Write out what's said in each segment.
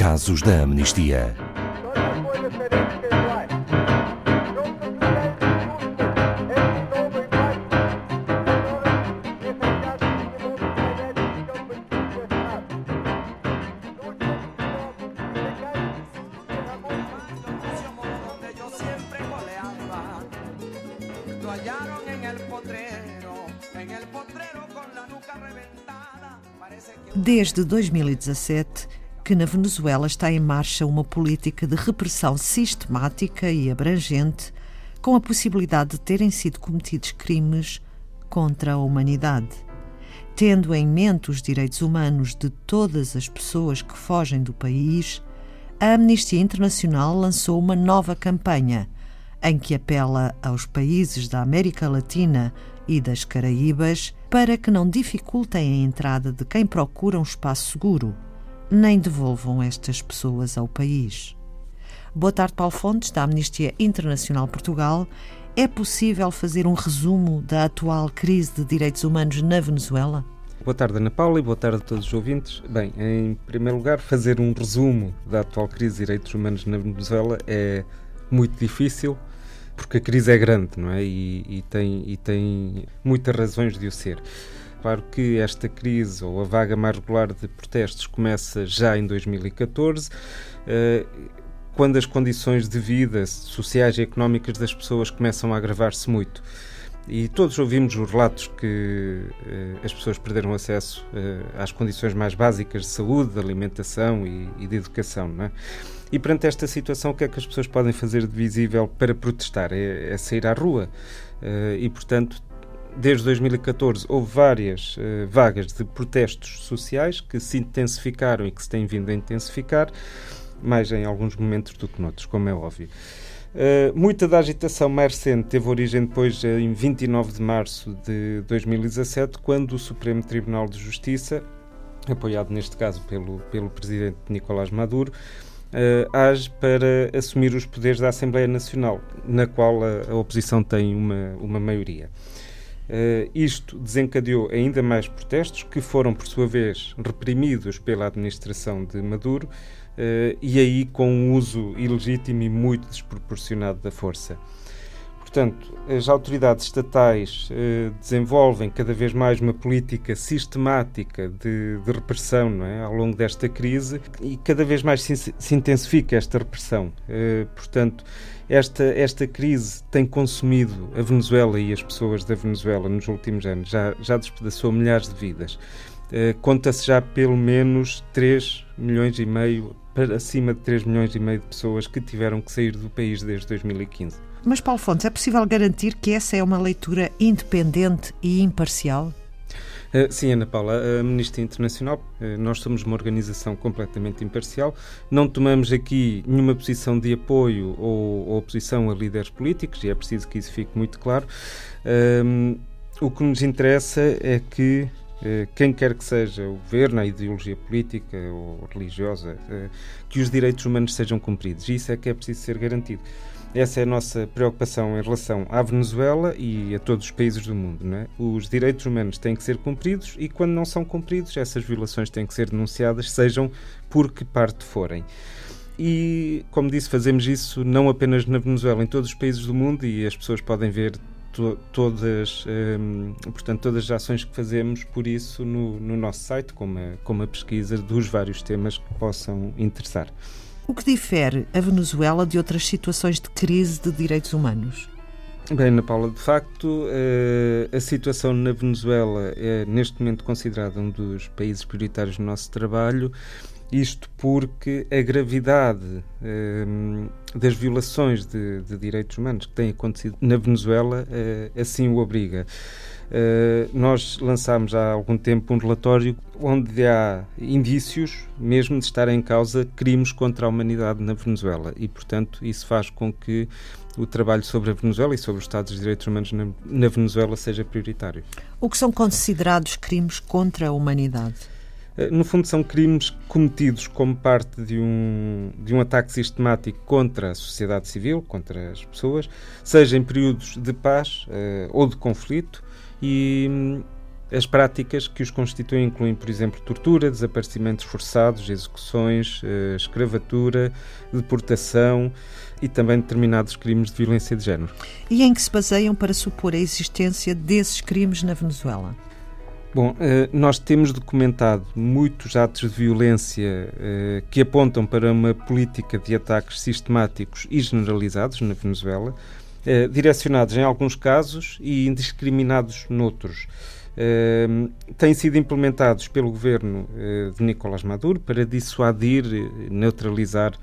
Casos da Amnistia. Desde 2017 que na Venezuela está em marcha uma política de repressão sistemática e abrangente, com a possibilidade de terem sido cometidos crimes contra a humanidade. Tendo em mente os direitos humanos de todas as pessoas que fogem do país, a Amnistia Internacional lançou uma nova campanha em que apela aos países da América Latina e das Caraíbas para que não dificultem a entrada de quem procura um espaço seguro, nem devolvam estas pessoas ao país. Boa tarde, Paulo Fontes, da Amnistia Internacional Portugal. É possível fazer um resumo da atual crise de direitos humanos na Venezuela? Boa tarde, Ana Paula, e boa tarde a todos os ouvintes. Bem, em primeiro lugar, fazer um resumo da atual crise de direitos humanos na Venezuela é muito difícil porque a crise é grande, não é? E, e, tem, e tem muitas razões de o ser. Claro que esta crise, ou a vaga mais regular de protestos, começa já em 2014, eh, quando as condições de vida sociais e económicas das pessoas começam a agravar-se muito. E todos ouvimos os relatos que eh, as pessoas perderam acesso eh, às condições mais básicas de saúde, de alimentação e, e de educação, não é? E perante esta situação, o que é que as pessoas podem fazer de visível para protestar? É, é sair à rua. Uh, e, portanto, desde 2014 houve várias uh, vagas de protestos sociais que se intensificaram e que se têm vindo a intensificar, mais em alguns momentos do que noutros, como é óbvio. Uh, muita da agitação mais recente teve origem depois em 29 de março de 2017, quando o Supremo Tribunal de Justiça, apoiado neste caso pelo, pelo presidente Nicolás Maduro, uh, age para assumir os poderes da Assembleia Nacional, na qual a, a oposição tem uma, uma maioria. Uh, isto desencadeou ainda mais protestos, que foram, por sua vez, reprimidos pela administração de Maduro, uh, e aí com um uso ilegítimo e muito desproporcionado da força. Portanto, as autoridades estatais eh, desenvolvem cada vez mais uma política sistemática de, de repressão é? ao longo desta crise e cada vez mais se, se intensifica esta repressão. Eh, portanto, esta, esta crise tem consumido a Venezuela e as pessoas da Venezuela nos últimos anos, já, já despedaçou milhares de vidas. Eh, Conta-se já pelo menos 3 milhões e meio, para acima de 3 milhões e meio de pessoas que tiveram que sair do país desde 2015. Mas, Paulo Fontes, é possível garantir que essa é uma leitura independente e imparcial? Uh, sim, Ana Paula, a Amnistia Internacional, uh, nós somos uma organização completamente imparcial, não tomamos aqui nenhuma posição de apoio ou, oposição a líderes políticos, e é preciso que isso fique muito claro. O que nos interessa é que quem quer que seja o governo, a ideologia política ou religiosa, que os direitos humanos sejam cumpridos. Isso é que é preciso ser garantido. Essa é a nossa preocupação em relação à Venezuela e a todos os países do mundo. Não é? Os direitos humanos têm que ser cumpridos e, quando não são cumpridos, essas violações têm que ser denunciadas, sejam por que parte forem. E, como disse, fazemos isso não apenas na Venezuela, em todos os países do mundo e as pessoas podem ver to todas, um, portanto, todas as ações que fazemos por isso no, no nosso site, como a, como a pesquisa dos vários temas que possam interessar. O que difere a Venezuela de outras situações de crise de direitos humanos? Bem, Ana Paula, de facto, eh, a situação na Venezuela é neste momento considerada um dos países prioritários do nosso trabalho, isto porque a gravidade eh, das violações de, de, direitos humanos que têm acontecido na Venezuela eh, assim o obriga. Uh, nós lançámos há algum tempo um relatório onde há indícios mesmo de estar em causa crimes contra a humanidade na Venezuela e, portanto, isso faz com que o trabalho sobre a Venezuela e sobre os Estados de Direitos Humanos na, na Venezuela seja prioritário. O que são considerados crimes contra a humanidade? Uh, no fundo, são crimes cometidos como parte de um, de um ataque sistemático contra a sociedade civil, contra as pessoas, seja em períodos de paz uh, ou de conflito, e, As práticas que os constituem incluem, por exemplo, tortura, desaparecimentos forçados, execuções, eh, escravatura, deportação e também determinados crimes de violência de género. E em que se baseiam para supor a existência desses crimes na Venezuela? Bom, eh, nós temos documentado muitos atos de violência eh, que apontam para uma política de ataques sistemáticos e generalizados na Venezuela, eh, direcionados em alguns casos e indiscriminados noutros. Têm sido implementados pelo governo de Nicolás Maduro para dissuadir, neutralizar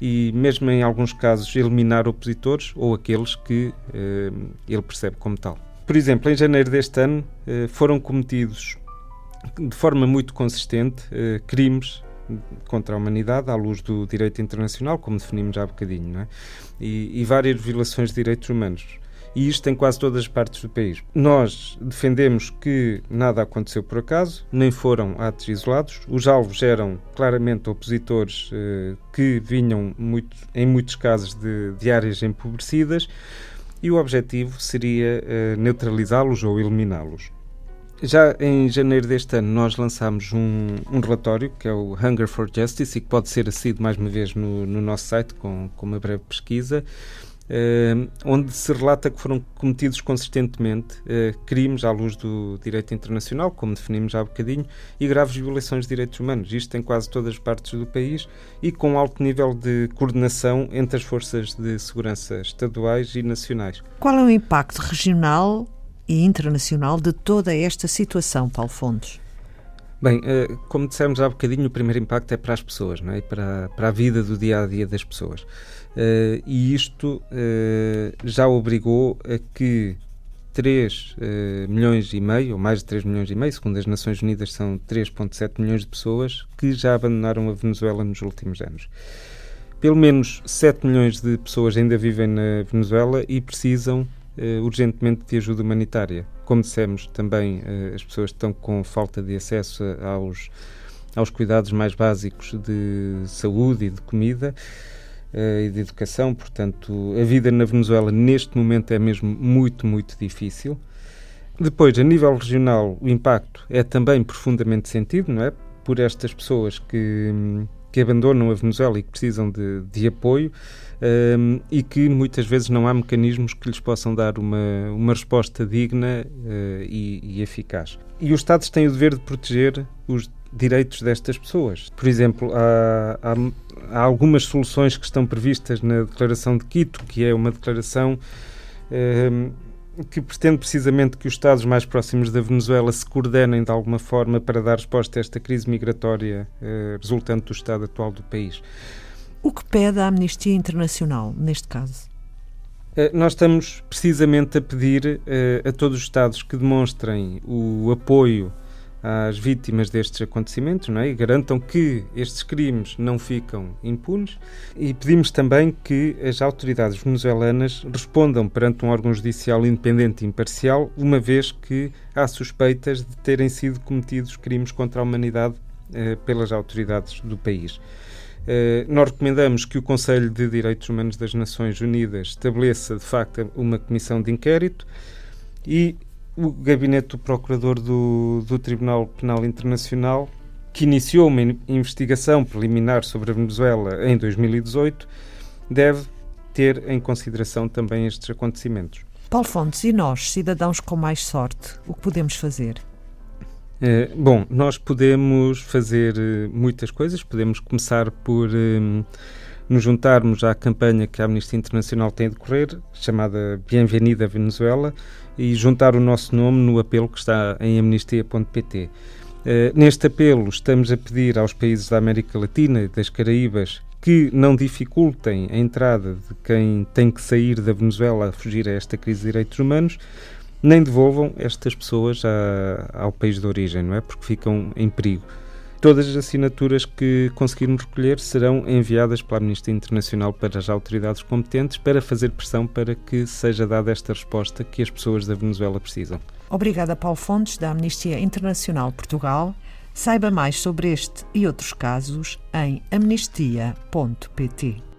e, mesmo em alguns casos, eliminar opositores ou aqueles que ele percebe como tal. Por exemplo, em janeiro deste ano eh, foram cometidos de forma muito consistente eh, crimes contra a humanidade à luz do direito internacional, como definimos há bocadinho, é? e, e, várias violações de direitos humanos. E isto em quase todas as partes do país. Nós defendemos que nada aconteceu por acaso, nem foram atos isolados. Os alvos eram claramente opositores eh, que vinham, muito, em muitos casos, de, de áreas empobrecidas e o objetivo seria uh, neutralizá-los ou eliminá-los. Já em janeiro deste ano nós lançámos um, um, relatório que é o Hunger for Justice e que pode ser acedido mais uma vez no, no nosso site com, com uma breve pesquisa Uh, onde se relata que foram cometidos consistentemente uh, crimes à luz do direito internacional, como definimos há bocadinho, e graves violações de direitos humanos. Isto em quase todas as partes do país e com alto nível de coordenação entre as forças de segurança estaduais e nacionais. Qual é o impacto regional e internacional de toda esta situação, Paulo Fontes? Bem, uh, como dissemos há bocadinho, o primeiro impacto é para as pessoas, não é? para, para a vida do dia a dia das pessoas. Uh, e isto uh, já obrigou a que 3 uh, milhões e meio, ou mais de 3 milhões e meio, segundo as Nações Unidas, são 3,7 milhões de pessoas que já abandonaram a Venezuela nos últimos anos. Pelo menos 7 milhões de pessoas ainda vivem na Venezuela e precisam urgentemente de ajuda humanitária. Como dissemos, também as pessoas estão com falta de acesso aos, aos cuidados mais básicos de saúde e de comida. Eh, e de educação. Portanto, a vida na Venezuela neste momento é mesmo muito, muito difícil. Depois, a nível regional, o impacto é também profundamente sentido, não é? Por estas pessoas que, que abandonam a Venezuela e que precisam de, de apoio um, e que muitas vezes não há mecanismos que lhes possam dar uma, uma resposta digna uh, e, e eficaz. E os Estados têm o dever de proteger os direitos destas pessoas. Por exemplo, há, há, há, algumas soluções que estão previstas na Declaração de Quito, que é uma declaração que pretende precisamente que os Estados mais próximos da Venezuela se coordenem de alguma forma para dar resposta a esta crise migratória eh, resultante do estado atual do país. O que pede a Amnistia Internacional, neste caso? Eh, nós estamos precisamente a pedir uh, a todos os Estados que demonstrem o apoio às vítimas destes acontecimentos não é? e garantam que estes crimes não ficam impunes. E pedimos também que as autoridades venezuelanas respondam perante um órgão judicial independente e imparcial, uma vez que há suspeitas de terem sido cometidos crimes contra a humanidade eh, pelas autoridades do país. Uh, nós recomendamos que o Conselho de Direitos Humanos das Nações Unidas estabeleça, de facto, uma comissão de inquérito e o gabinete do Procurador do, do Tribunal Penal Internacional, que iniciou uma investigação preliminar sobre a Venezuela em 2018, deve ter em consideração também estes acontecimentos. Paulo Fontes, e nós, cidadãos com mais sorte, o que podemos fazer? É, bom, nós podemos fazer eh, muitas coisas. Podemos começar por um, nos juntarmos à campanha que a Amnistia Internacional tem a decorrer, chamada Bienvenida Venezuela, e juntar o nosso nome no apelo que está em amnistia.pt. Uh, eh, neste apelo, estamos a pedir aos países da América Latina e das Caraíbas que não dificultem a entrada de quem tem que sair da Venezuela a fugir a esta crise de direitos humanos, nem devolvam estas pessoas a, ao país de origem, não é? Porque ficam em perigo. Todas as assinaturas que conseguirmos recolher serão enviadas pela Amnistia Internacional para as autoridades competentes para fazer pressão para que seja dada esta resposta que as pessoas da Venezuela precisam. Obrigada, Paulo Fontes, da Amnistia Internacional Portugal. Saiba mais sobre este e outros casos em amnistia.pt.